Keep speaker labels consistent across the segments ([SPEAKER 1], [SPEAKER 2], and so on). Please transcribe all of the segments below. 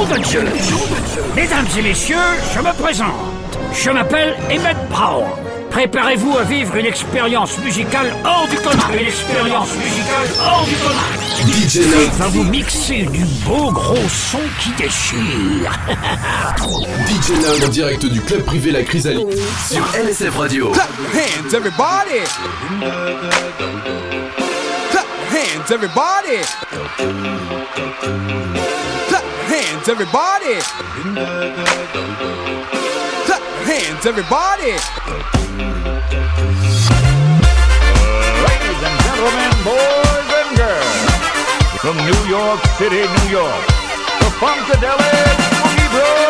[SPEAKER 1] nom de Dieu Mesdames et messieurs, je me présente. Je m'appelle Emmett Brown. Préparez-vous à vivre une expérience musicale hors du commun. Une expérience musicale hors du commun.
[SPEAKER 2] DJ
[SPEAKER 1] Nug va vous mixer du beau gros son qui déchire.
[SPEAKER 2] DJ Nug en direct du club privé La Chrysalide sur LSF Radio.
[SPEAKER 3] Clap hands everybody. Clap hands everybody. hands, everybody. Clap your hands, everybody.
[SPEAKER 4] Ladies and gentlemen, boys and girls, from New York City, New York, the Funkadelic Boogie
[SPEAKER 2] Bros.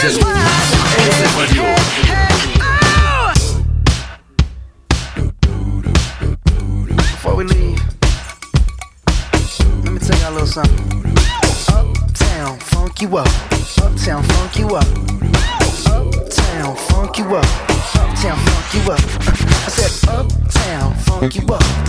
[SPEAKER 5] Before we leave, let me tell y'all a little something. Uptown, funk you up. Uptown, funk you up. Uptown, funk you up. Uptown, funk you up. I said, Uptown, funk you up.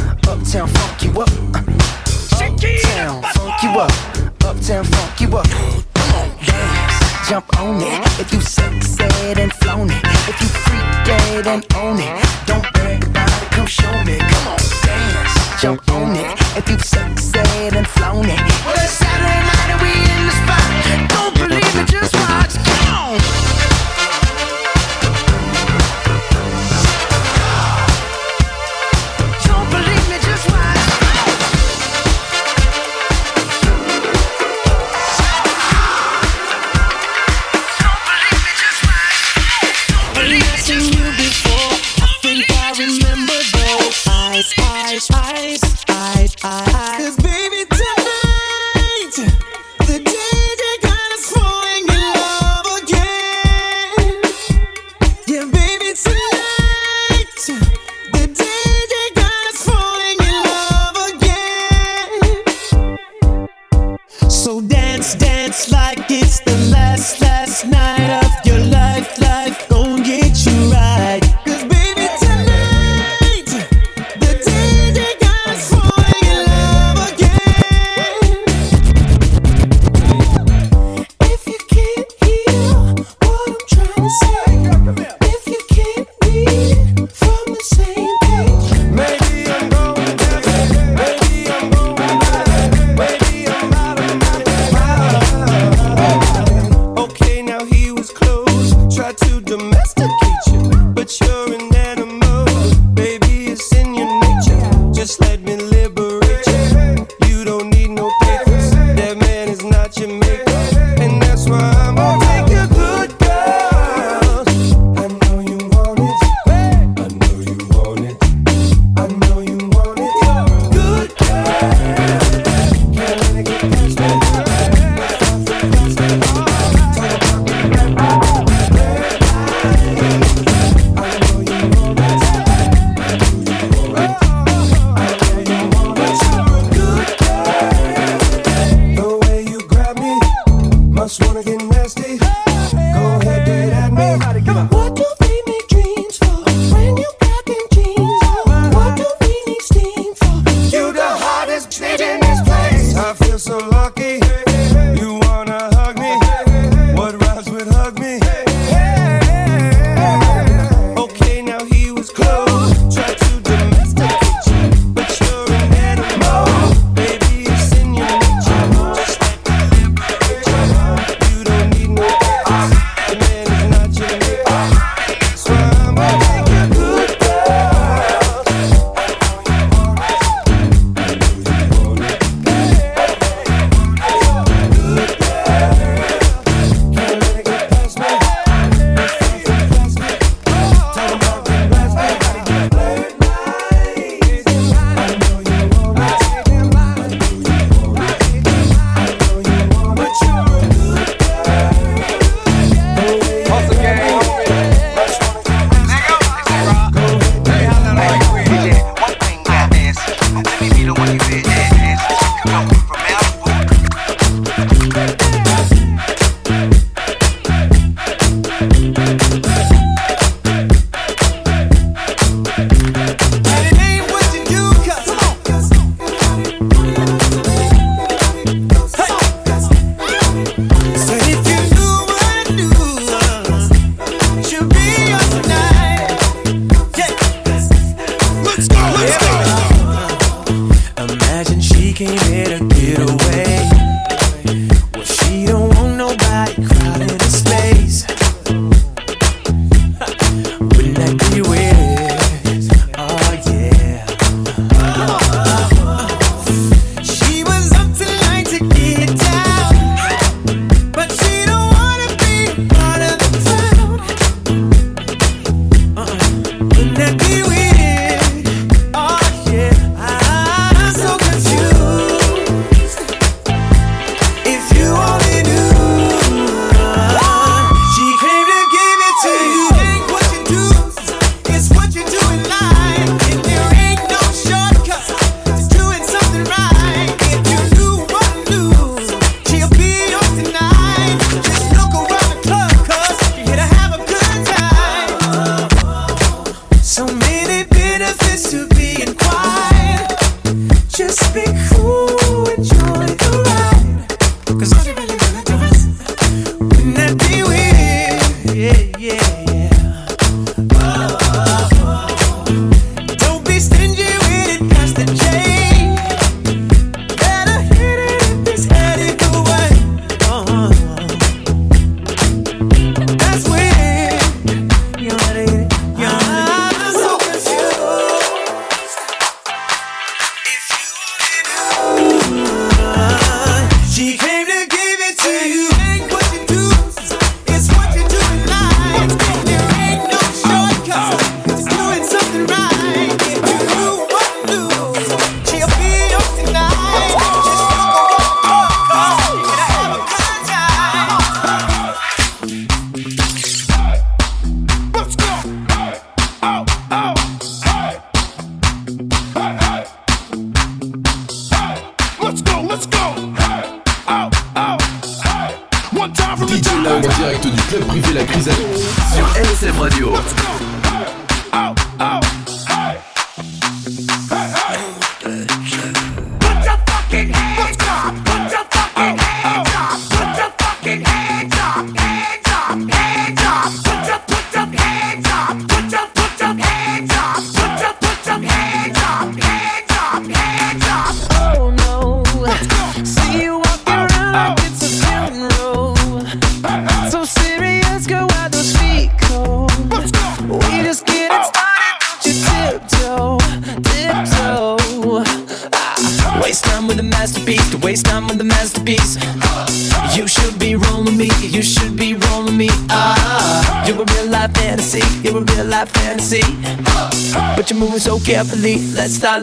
[SPEAKER 6] Yeah,
[SPEAKER 7] yeah,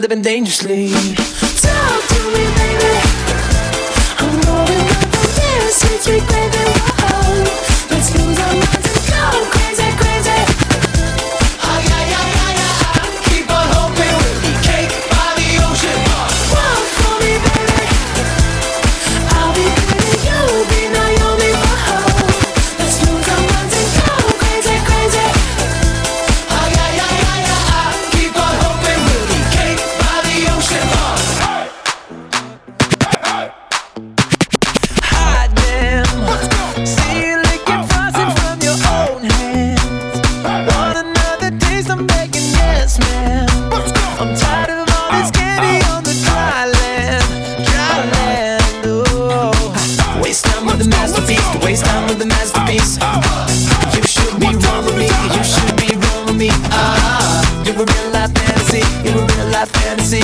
[SPEAKER 8] living dangerously.
[SPEAKER 7] real life fantasy, you a real life fantasy.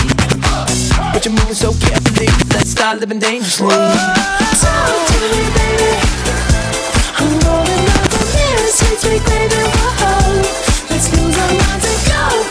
[SPEAKER 7] But you're moving so carefully, let's start living dangerously.
[SPEAKER 6] So do it, baby. I'm rolling up the mirror, sweet, sweet baby. Whoa, let's lose our minds and go.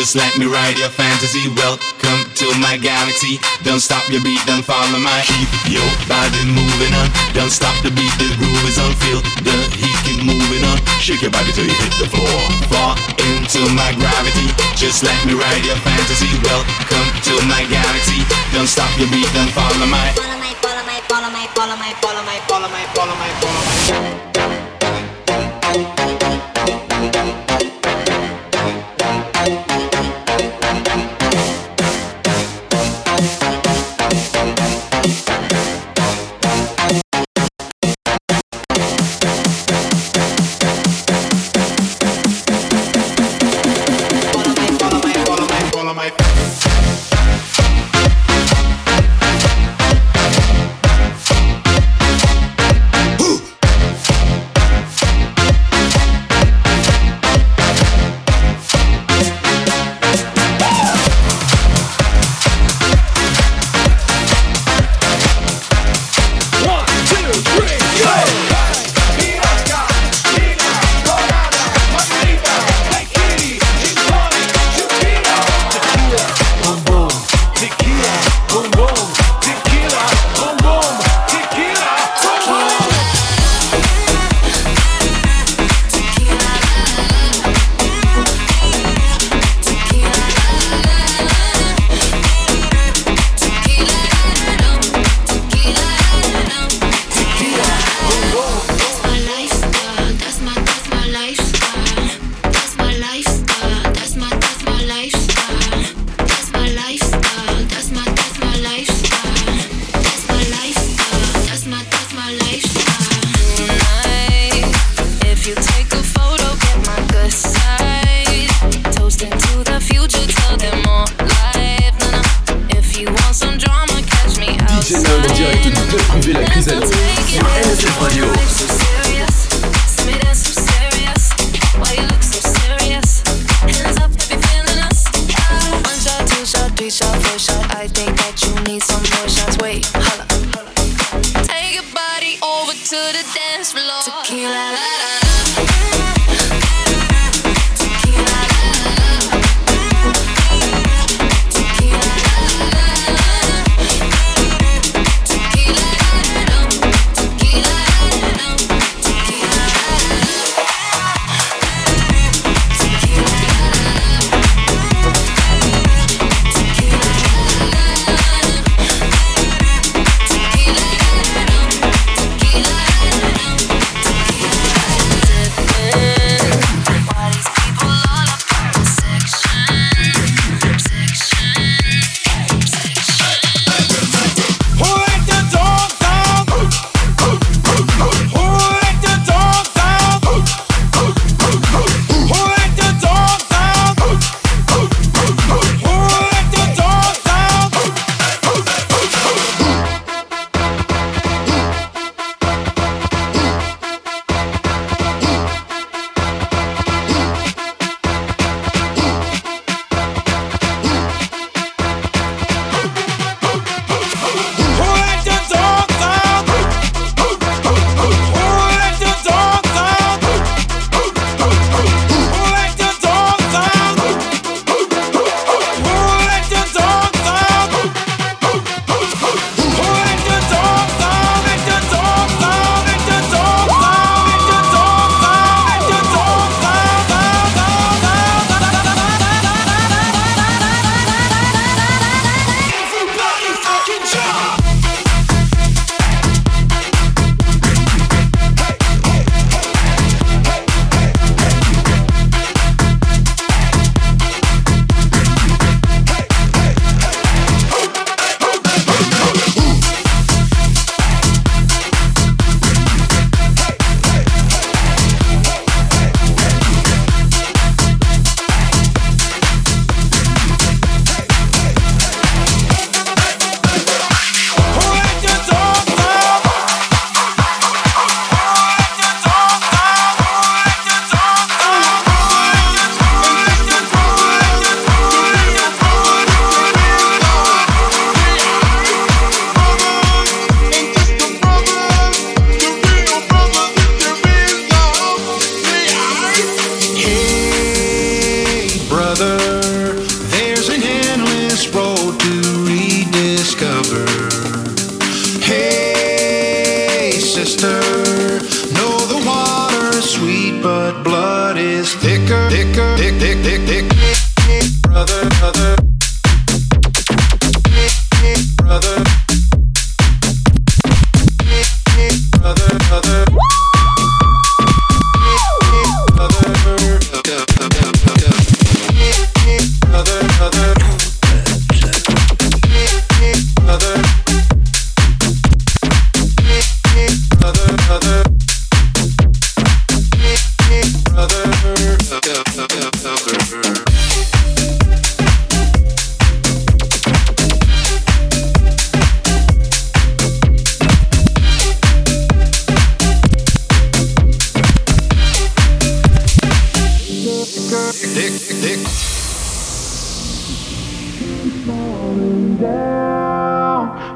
[SPEAKER 6] Just let me
[SPEAKER 9] ride your fantasy. Welcome to my galaxy. Don't stop your beat, don't follow my. Keep your body moving on. Don't stop the beat, the groove is on. Feel the heat, keep moving on. Shake your body till you hit the floor. Fall into my gravity. Just let me ride your fantasy. Welcome to my galaxy. Don't stop your beat, don't follow my.
[SPEAKER 4] Follow my, follow my, follow my, follow my, follow my, follow my, follow my, follow my.
[SPEAKER 9] Follow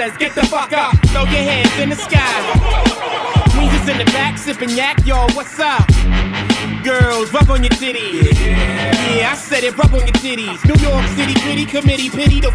[SPEAKER 10] says, get the fuck up, throw your hands in the sky. Weezers in the back, sipping yak, yo, what's up? Girls, rub on your titties. Yeah, yeah I said it, rub on your titties. New York City, gritty committee, pity the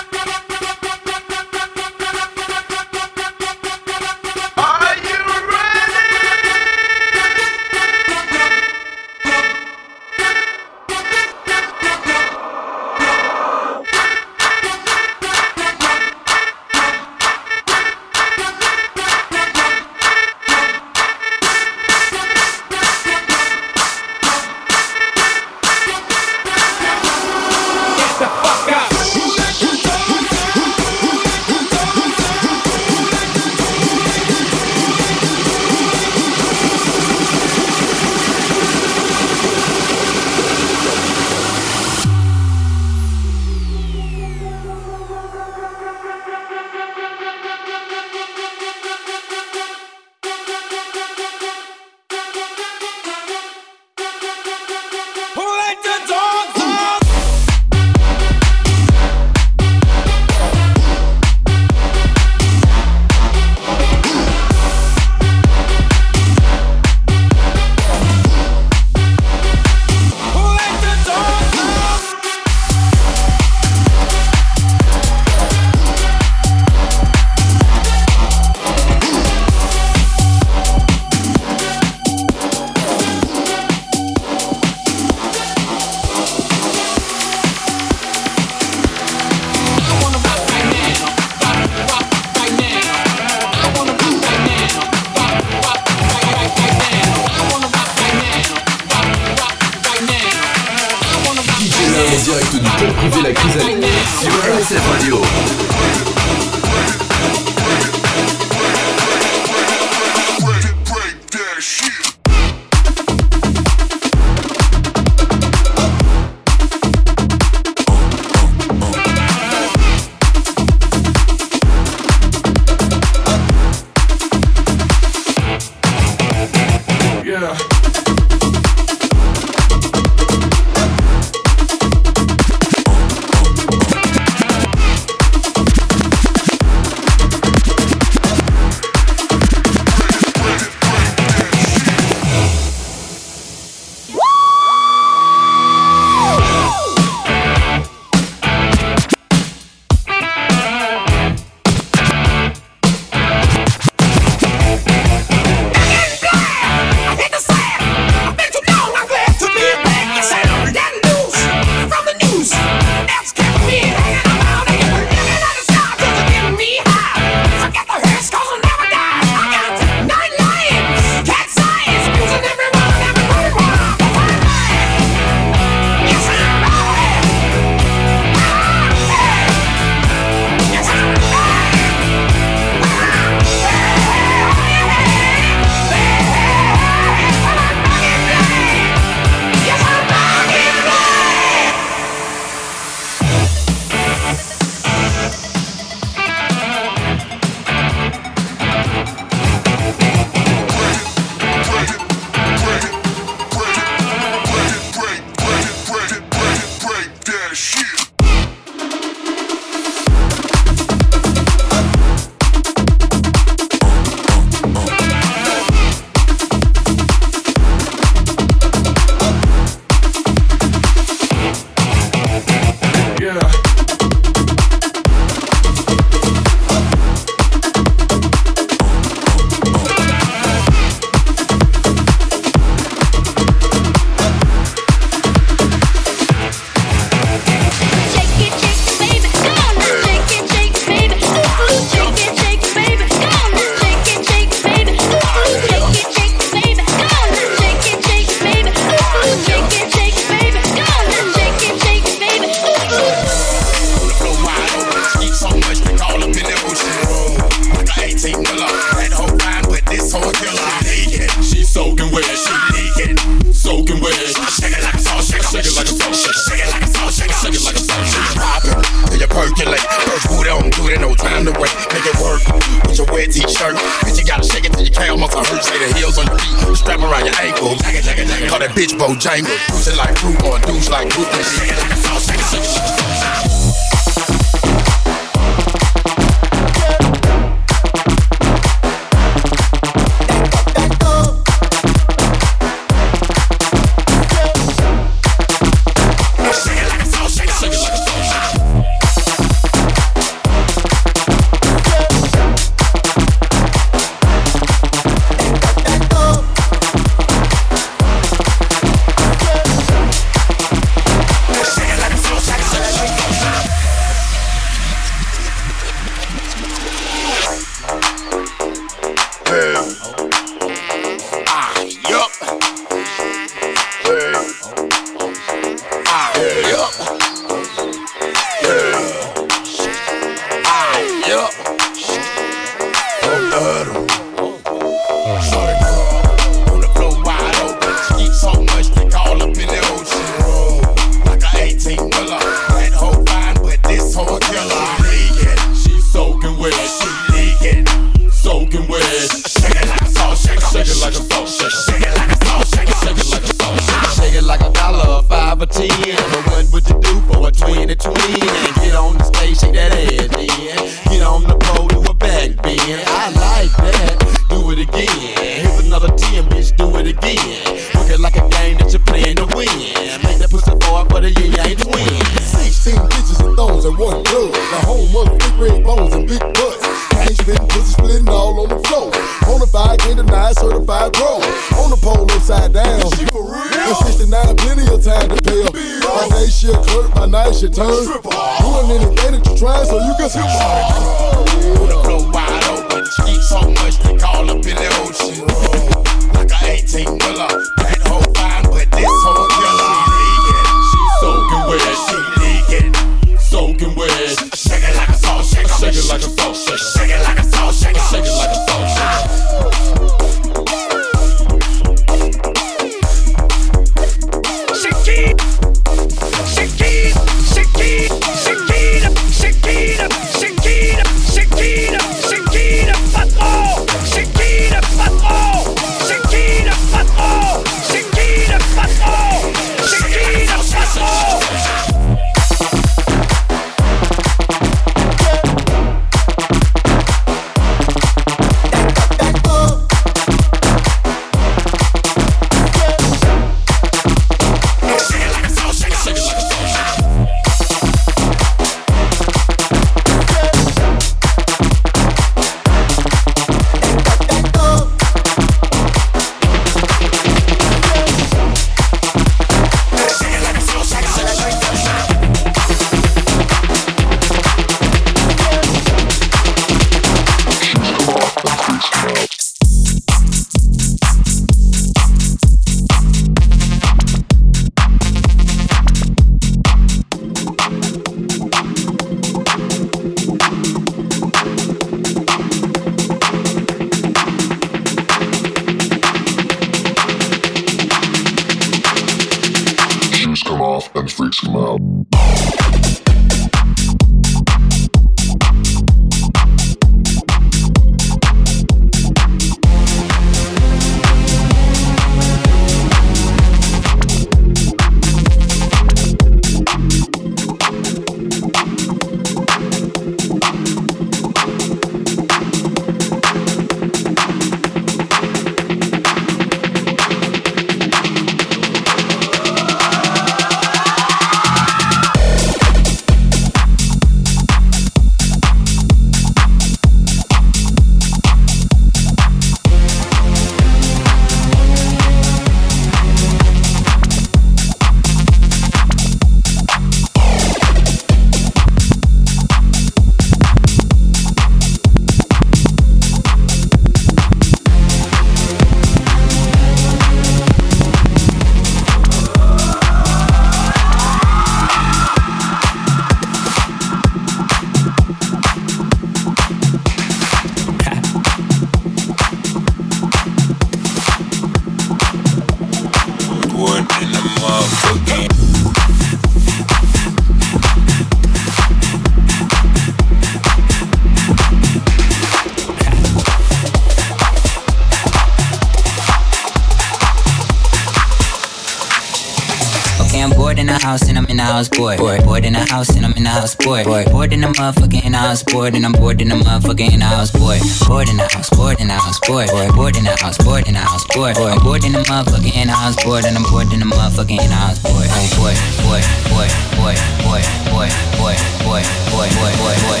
[SPEAKER 11] house and I'm in the house bored. Bored, bored in the house and I'm in the house bored. Bored, bored in the motherfucking in the house bored and I'm bored in the motherfucking in the house bored. Bored in the house, bored in the house bored. Bored, bored in the house, bored in the house bored. Bored, bored in the motherfucking in the house bored and I'm bored in the motherfucking in the house bored. Hey, boy, boy, boy, boy, boy, boy, boy, boy, boy, boy, boy, boy.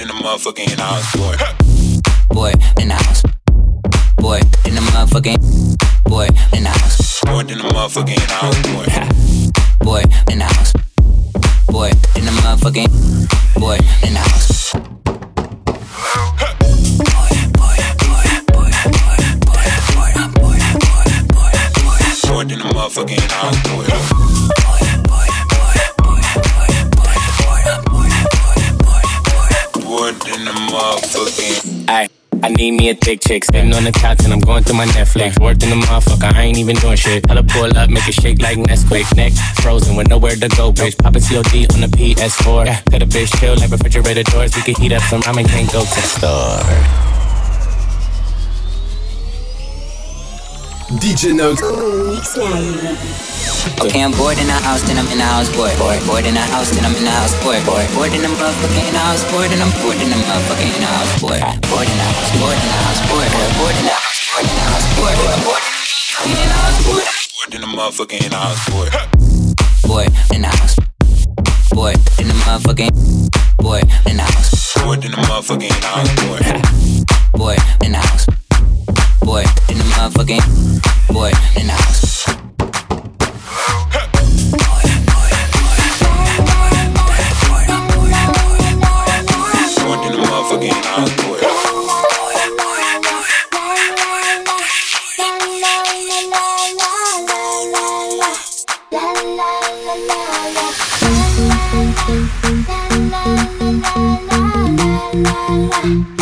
[SPEAKER 12] In the motherfucking house, boy.
[SPEAKER 11] Boy in the house. Boy in the motherfucking. Boy in the house.
[SPEAKER 12] Boy in the motherfucking house, boy.
[SPEAKER 11] Boy in the house. Boy in the motherfucking. Boy in the house.
[SPEAKER 12] Boy boy, boy, boy, boy, bored in the motherfucking house, boy. Boy boy, boy, boy, boy, boy. Wood in the motherfucking.
[SPEAKER 10] Ay, I need me a thick chick sitting on the couch and I'm going through my Netflix. Worked in the motherfucker, I ain't even doing shit. Her pull up, make it shake like Nesquik. Neck frozen with nowhere to go, bitch. Poppin' COD on the PS4. Yeah, tell the bitch chill like refrigerator doors. We can heat up some ramen, can't go to the store.
[SPEAKER 2] DJ Nox.
[SPEAKER 11] Okay, I'm bored in the house, then I'm in the house, bored. Bored, bored in the house, then I'm in the house, bored. Bored, bored in the motherfucking house, bored, and I'm bored in the motherfucking house, bored. Bored in the house, bored in the house, bored. Bored, bored in the house, bored in the house, bored. Bored, bored in the house, bored.
[SPEAKER 12] Boy in the motherfucking house, boy.
[SPEAKER 11] Boy in the house. Boy in the motherfucking. Boy in the house.
[SPEAKER 12] Boy in the motherfucking house, boy.
[SPEAKER 11] Boy in the house. Boy in the motherfucking. Boy in the house.
[SPEAKER 12] Boy in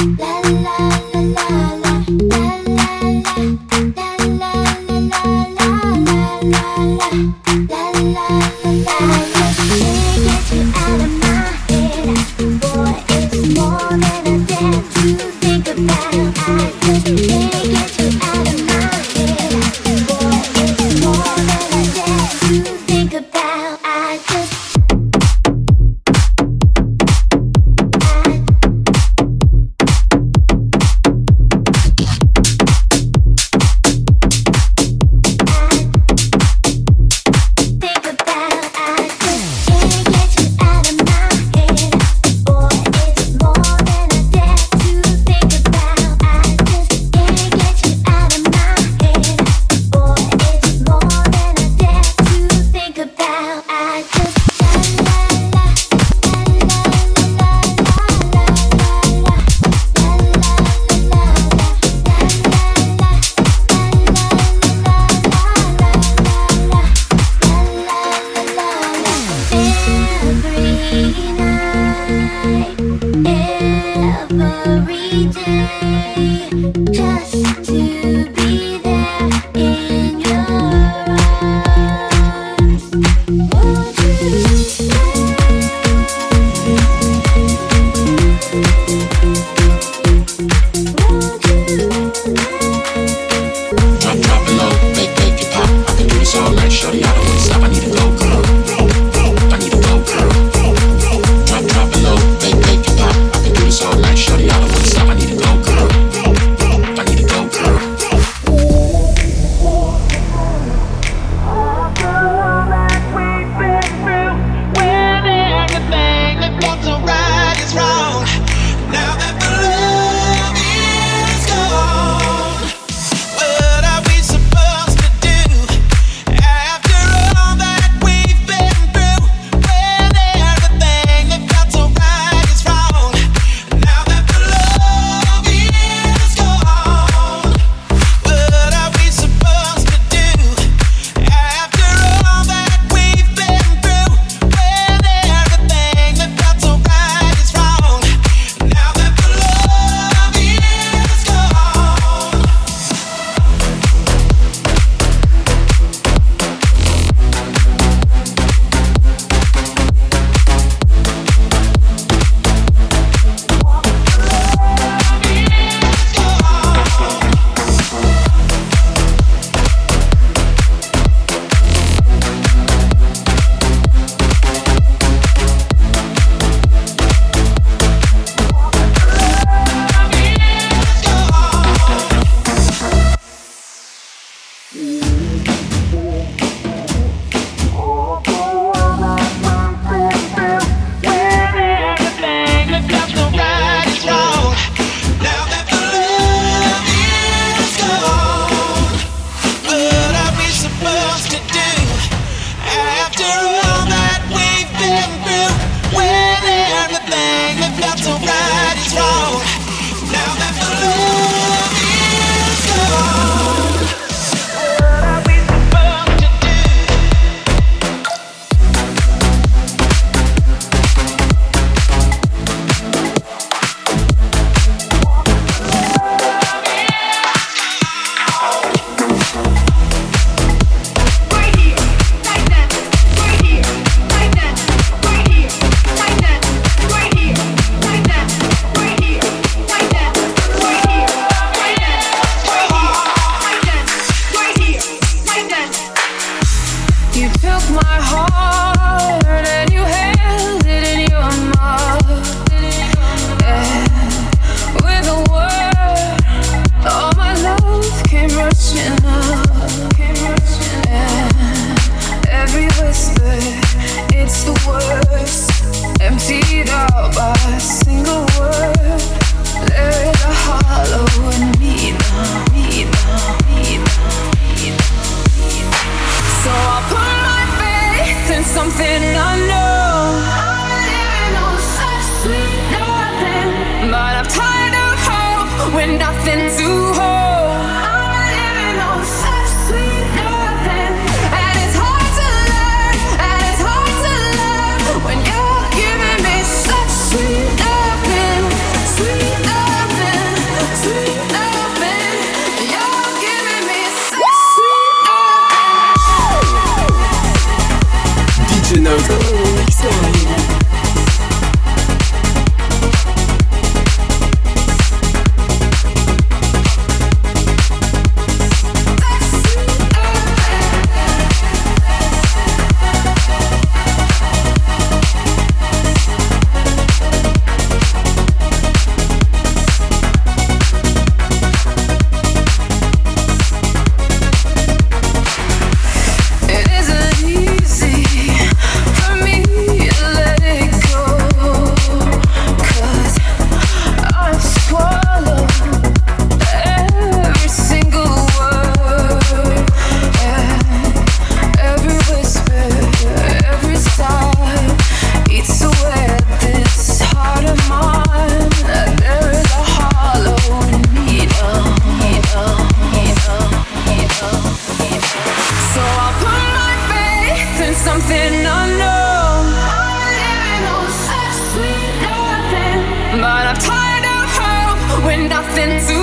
[SPEAKER 13] something to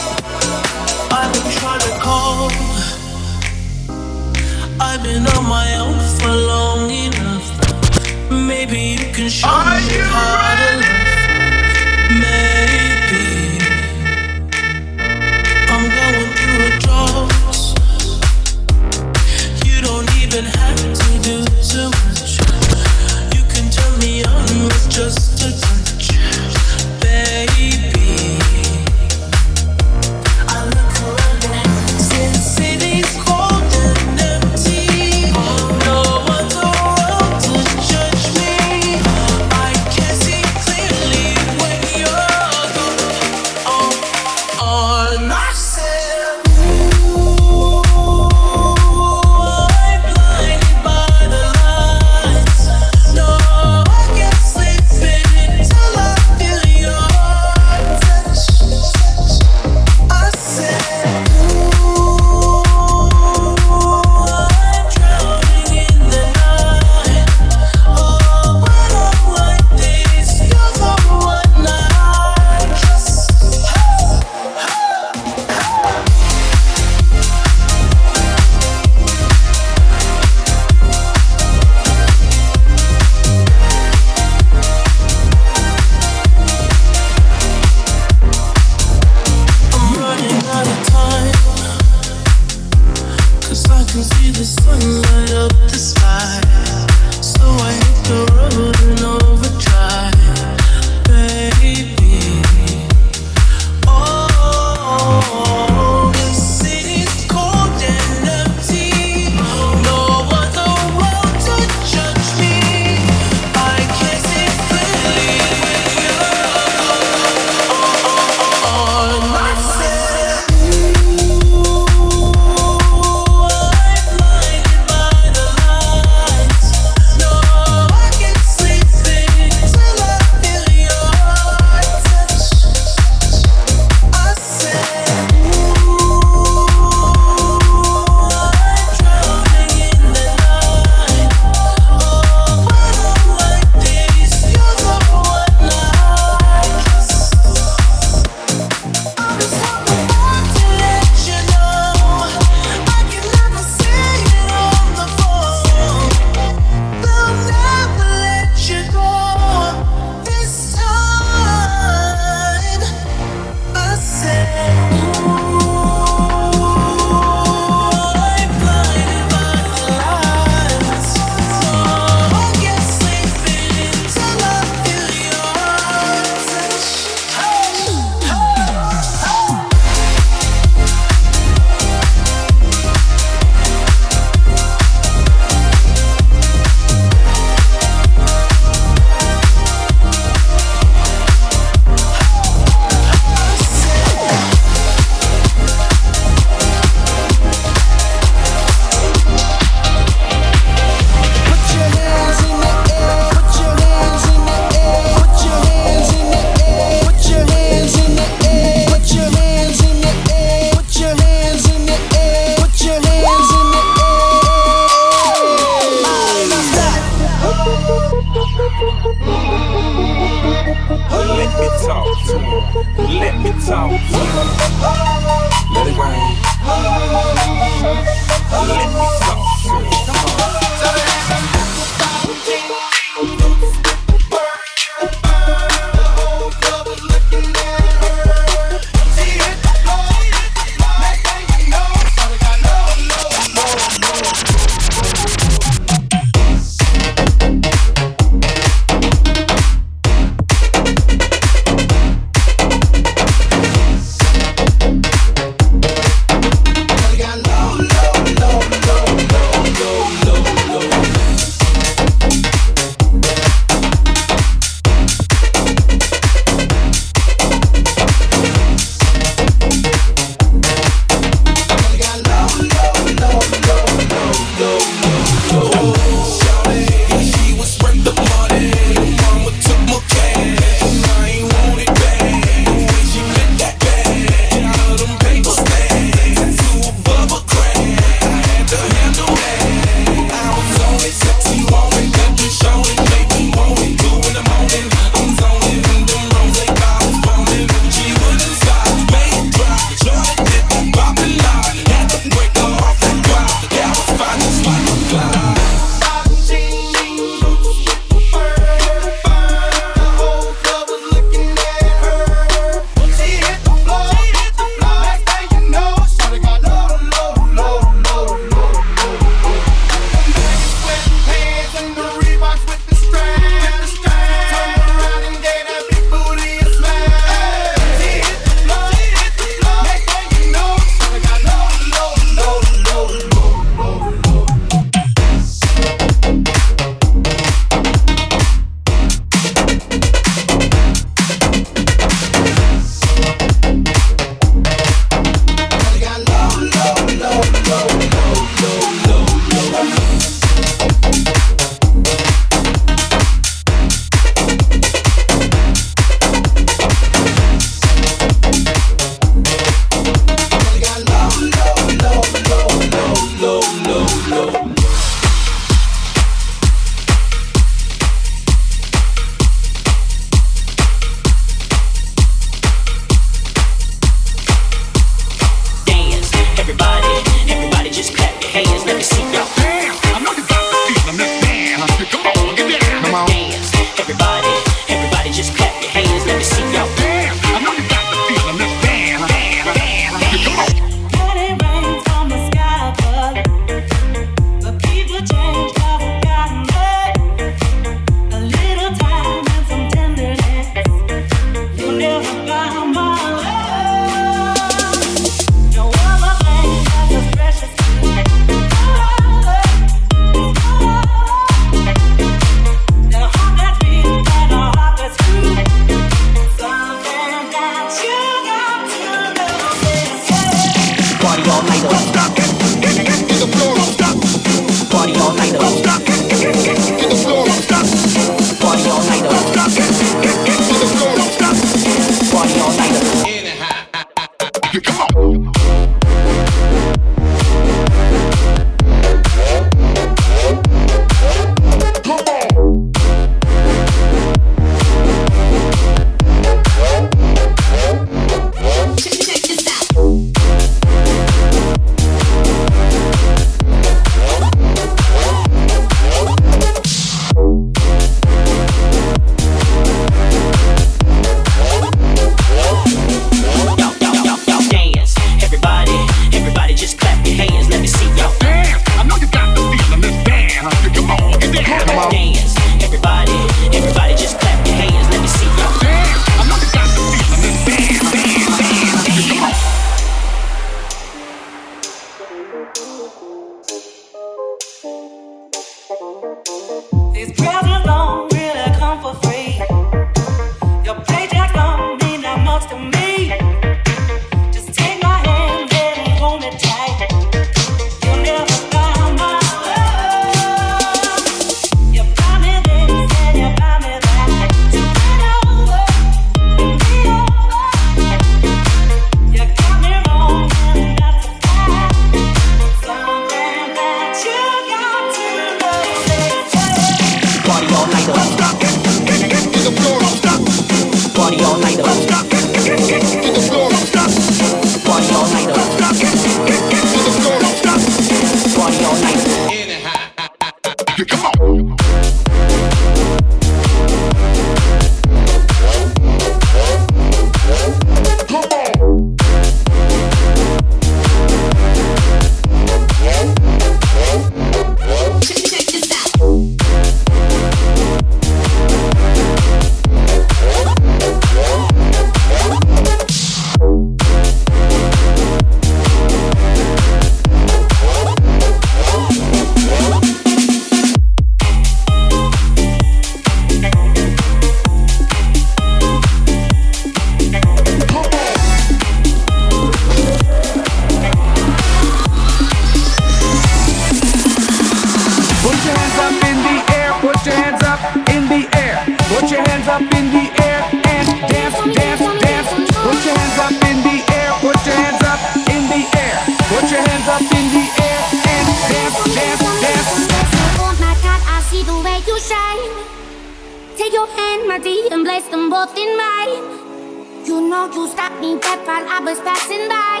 [SPEAKER 6] Know you
[SPEAKER 13] stopped me dead while I was passing by.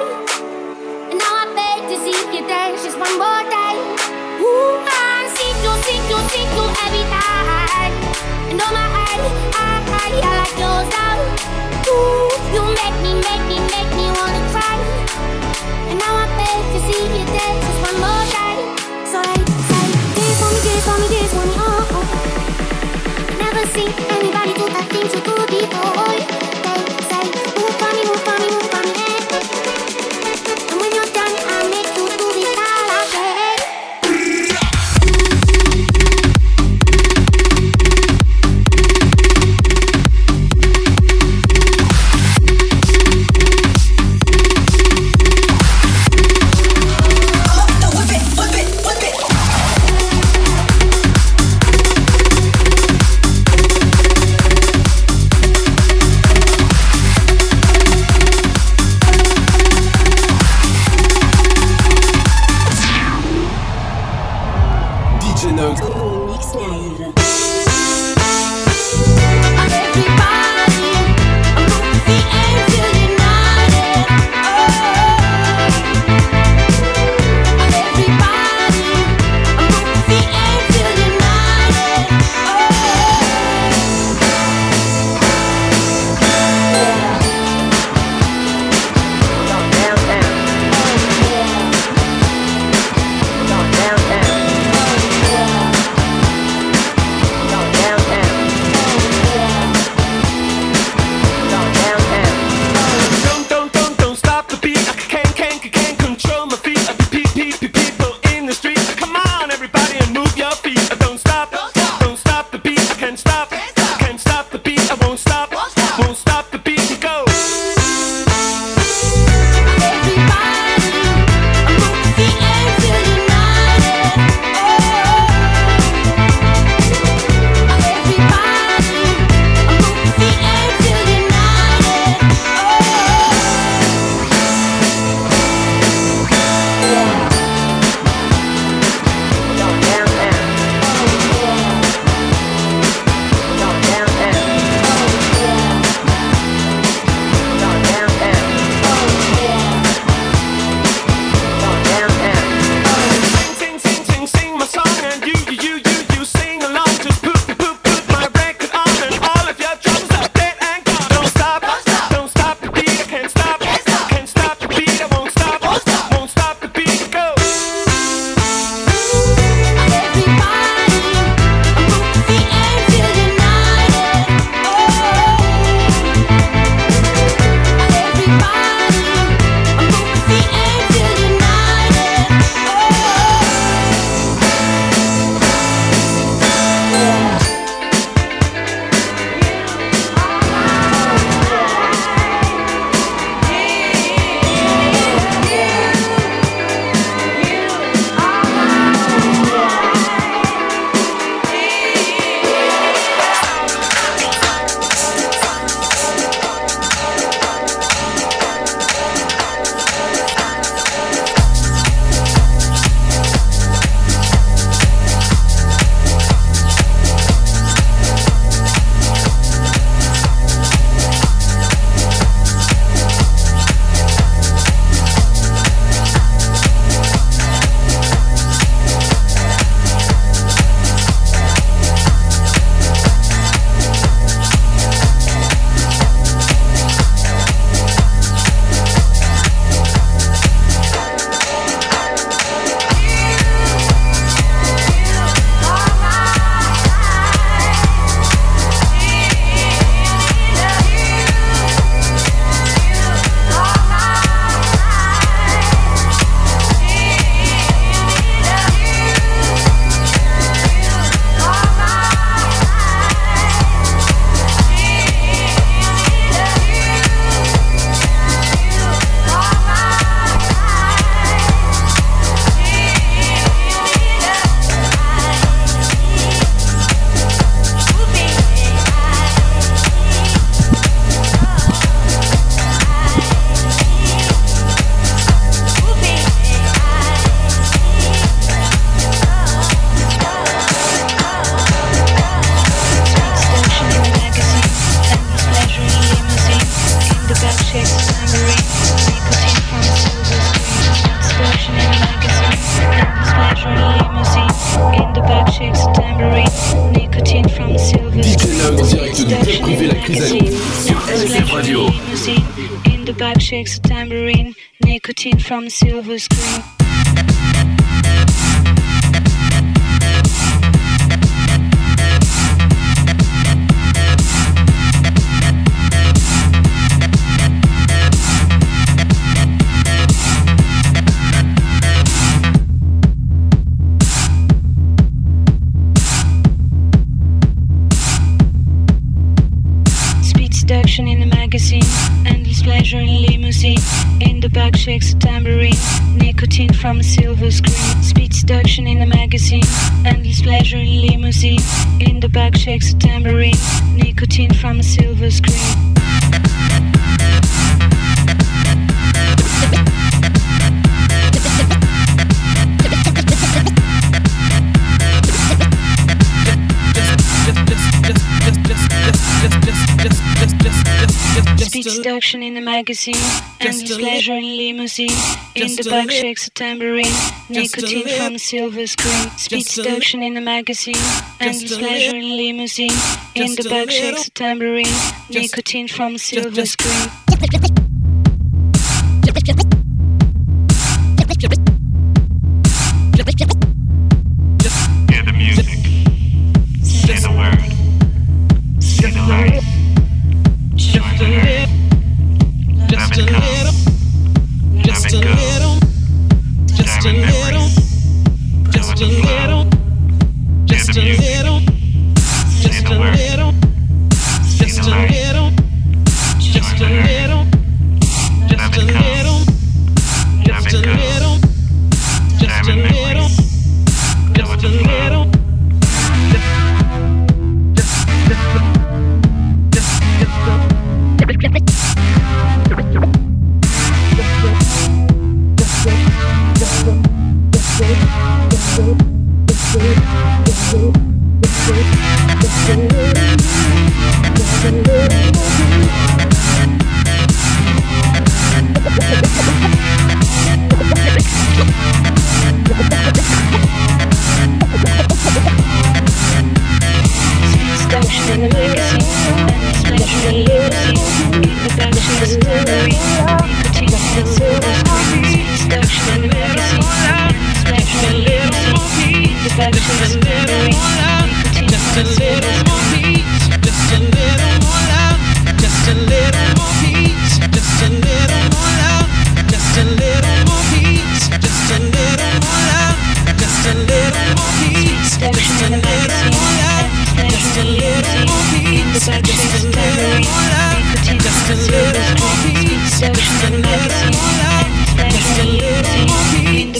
[SPEAKER 13] And now I beg to see you dance just one more day. Ooh, I see you, see you, see you every night. And oh my, I, I, I, I like your style. Ooh, you make me, make me, make me wanna cry. And now I beg to see you dance just one more day. So I say, dance for me, dance for me, dance for me, oh. Never seen anybody do the things you do before.
[SPEAKER 2] Du privé La Chrysalide sur LSF Radio.
[SPEAKER 14] In the back shakes a tambourine, nicotine from a silver screen. Seduction in the magazine, endless pleasure in limousine. In the back shakes a tambourine, nicotine from a silver screen. Speed seduction in the magazine, endless pleasure in limousine. In the back shakes a tambourine, nicotine from a silver screen. Speed seduction in the magazine, endless pleasure in limousine. In the back shakes a tambourine, nicotine from a silver screen. Speed seduction in the magazine, endless pleasure in limousine. In the back shakes a tambourine, nicotine from a silver screen.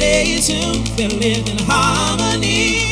[SPEAKER 7] someday too. they live in harmony.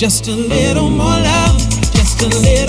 [SPEAKER 7] Just a little more love, just a little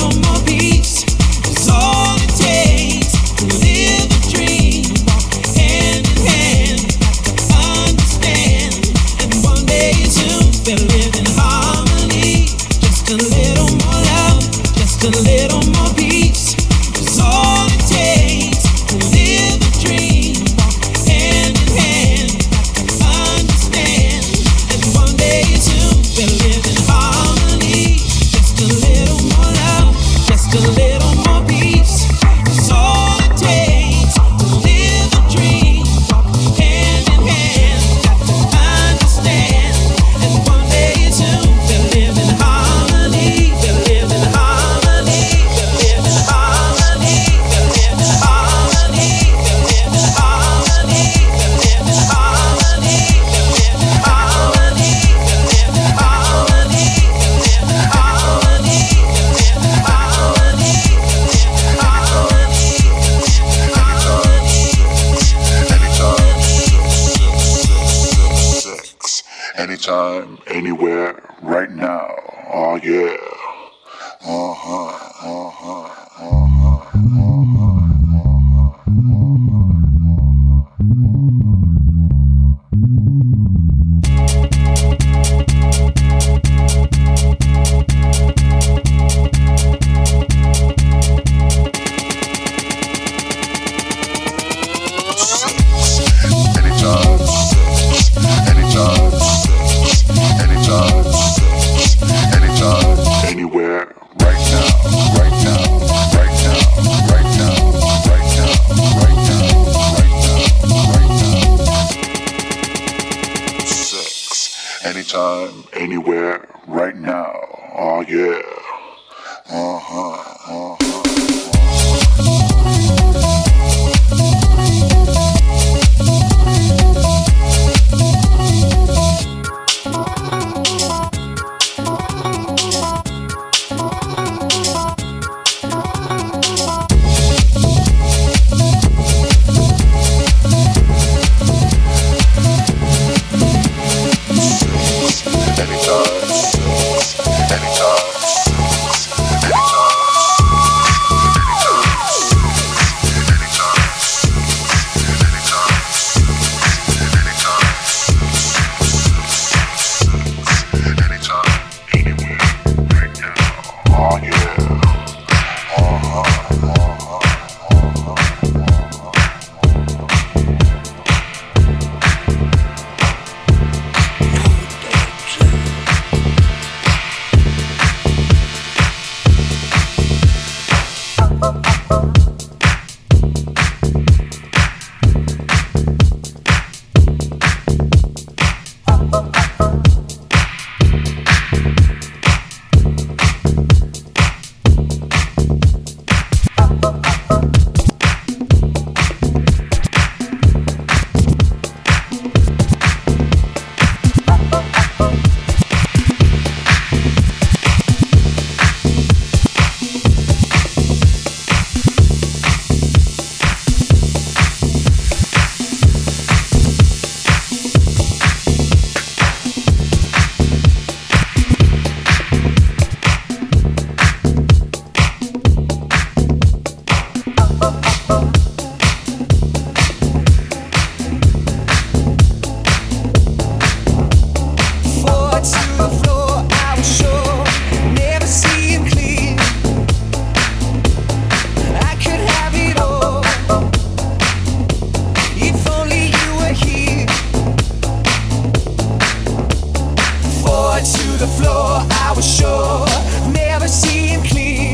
[SPEAKER 7] to
[SPEAKER 5] the floor, I was sure. Never
[SPEAKER 15] see him clean.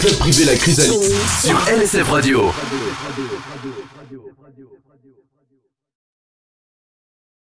[SPEAKER 15] Club privé La Chrysalide sur LSF Radio.